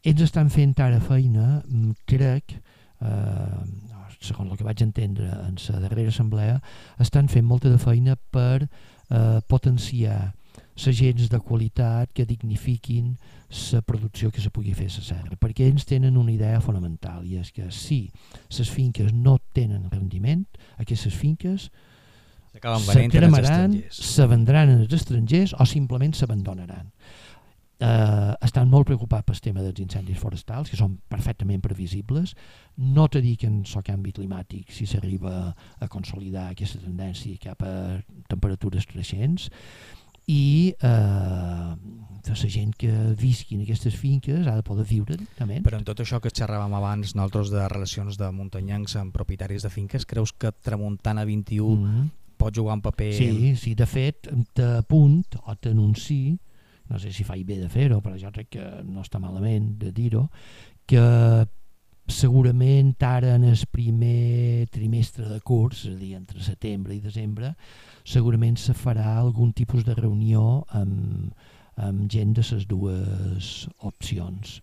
ells estan fent ara feina, mm, crec, eh, segons el que vaig entendre en la darrera assemblea, estan fent molta de feina per eh, potenciar agents de qualitat que dignifiquin la producció que se pugui fer a la serra, perquè ells tenen una idea fonamental i és que si les finques no tenen rendiment, aquestes finques se cremaran, se vendran als estrangers o simplement s'abandonaran eh, estan molt preocupats pel tema dels incendis forestals, que són perfectament previsibles. No te dic en el canvi climàtic si s'arriba a consolidar aquesta tendència cap a temperatures creixents i eh, la gent que visqui en aquestes finques ha de poder viure també. Però en tot això que xerràvem abans nosaltres de relacions de muntanyencs amb propietaris de finques, creus que Tramuntana 21 mm -hmm. pot jugar un paper... Sí, sí, de fet, t'apunt o t'anunci no sé si faig bé de fer-ho, però jo crec que no està malament de dir-ho, que segurament ara en el primer trimestre de curs, és a dir, entre setembre i desembre, segurament se farà algun tipus de reunió amb, amb gent de les dues opcions.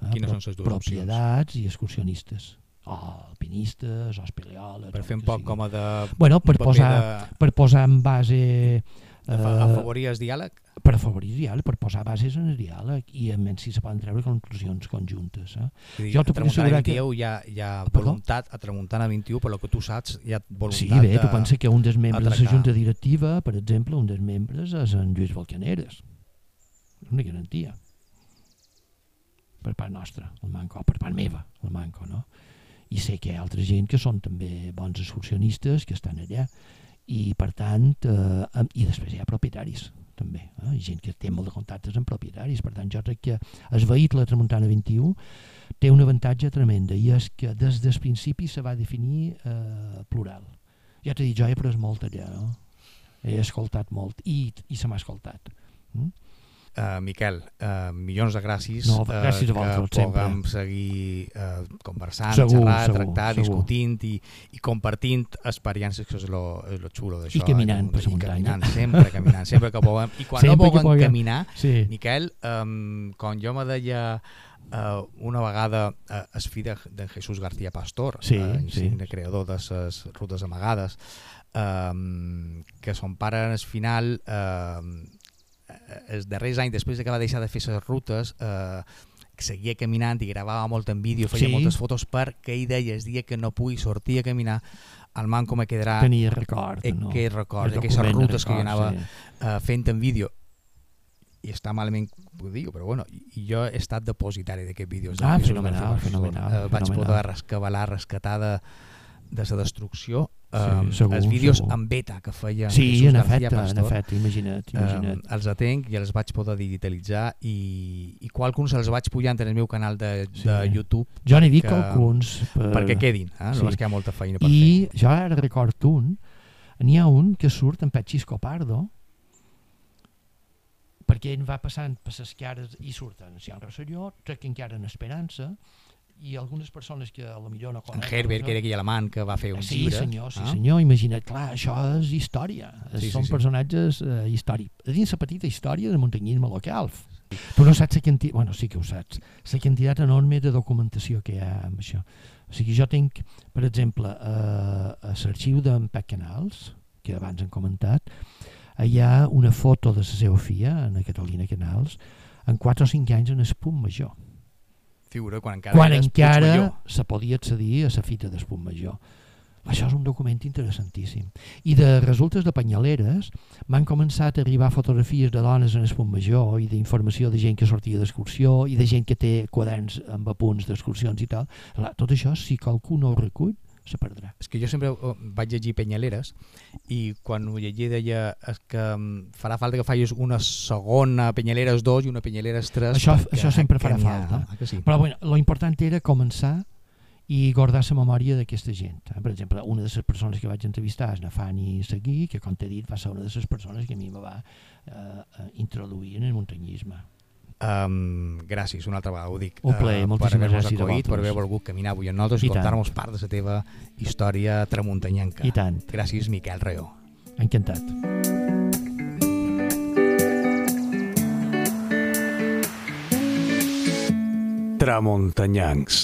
Eh? Quines són les dues propietats opcions? i excursionistes o alpinistes o espeleòlegs per fer un poc com a de bueno, per, posar, de... per posar en base eh, afavorir el diàleg per afavorir el diàleg, per posar bases en el diàleg i a menys si se poden treure conclusions conjuntes. Eh? Dir, jo t'ho puc assegurar que... hi ha, hi ha voluntat, a Tramuntana 21, per lo que tu saps, hi ha voluntat Sí, bé, tu pensa que un dels membres de la Junta Directiva, per exemple, un dels membres és en Lluís Balcaneres. És una garantia. Per part nostra, el manco, per part meva, el manco, no? I sé que hi ha altra gent que són també bons excursionistes que estan allà i per tant, eh, i després hi ha propietaris també, eh? gent que té molt de contactes amb propietaris, per tant jo crec que el vehicle Tramuntana 21 té un avantatge tremenda i és que des del principi se va definir eh, plural. Ja t'he dit, jo he après molt allà, no? he escoltat molt i, i se m'ha escoltat. Mm? Uh, Miquel, uh, milions de gràcies, no, gràcies uh, que puguem seguir uh, conversant, segur, xerrar, segur, tractar, segur. discutint i, i compartint experiències, que és lo, és lo xulo d'això. I caminant eh? per la muntanya. caminant, sempre caminant, sempre que puguem. I quan sempre no puguem caminar, sí. Miquel, um, quan jo me deia uh, una vegada uh, es fi de, de Jesús García Pastor, sí, uh, sí. creador de les rutes amagades, um, que son pare el final uh, Eh, els darrers anys, després de que va deixar de fer les rutes, eh, seguia caminant i gravava molt en vídeo, feia sí. moltes fotos perquè ell deia el dia que no pugui sortir a caminar el manco me quedarà tenia record, eh, no? que record, aquestes rutes record, que jo anava sí. uh, fent en vídeo i està malament ho dic, però bueno, i jo he estat depositari d'aquests vídeos ah, fenomenal, fenomenal, uh, vaig fenomenal. poder rescabalar, rescatar de, de la destrucció sí, segur, els vídeos segur. en beta que feia sí, Jesús en efecte, Pastor, en efecte, imagina't, imagina't. Um, els atenc i els vaig poder digitalitzar i, i qualcuns els vaig pujant en el meu canal de, sí. de YouTube jo n'he dit qualcuns per... perquè quedin, eh? sí. no que hi ha molta feina per i fer. jo ara record un n'hi ha un que surt en Pechisco Pardo perquè ell va passant per les cares i surten si ha un Rosselló, que encara en Esperança i algunes persones que a lo millor no coneixen... En Herbert, que era aquell alemany que va fer un sí, llibre. Senyor, sí, ah? senyor, imagina't, clar, això és història, sí, són sí, sí. personatges eh, històrics. Dins la petita història del muntanyisme local. Tu no saps la quantitat, bueno, sí que ho saps, la quantitat enorme de documentació que hi ha amb això. O sigui, jo tinc, per exemple, eh, a l'arxiu d'en Pec Canals, que abans hem comentat, hi ha una foto de la seva filla, en Catalina Canals, en 4 o 5 anys en el punt major figura quan encara, quan encara se podia accedir a la fita d'Esput Major. Això és un document interessantíssim. I de resultes de Penyaleres m'han començat a arribar fotografies de dones en Esput Major i d'informació de gent que sortia d'excursió i de gent que té quaderns amb apunts d'excursions i tal. Tot això, si qualcú no ho recull, se perdrà. És que jo sempre oh, vaig llegir Penyaleres i quan ho llegia deia és que mm, farà falta que facis una segona Penyaleres 2 i una Penyaleres 3. Això, això sempre farà falta. Ha, sí. Però bueno, lo important era començar i guardar la memòria d'aquesta gent. Eh? Per exemple, una de les persones que vaig entrevistar és Nafani Seguí, que com t'he dit va ser una de les persones que a mi me va eh, eh introduir en el muntanyisme. Um, gràcies, una altra vegada ho dic. Un plaer, uh, moltíssimes gràcies acollit, per haver volgut caminar avui amb nosaltres i, i contar-nos part de la teva història tramuntanyenca. I tant. Gràcies, Miquel Reó. Encantat. Tramuntanyancs.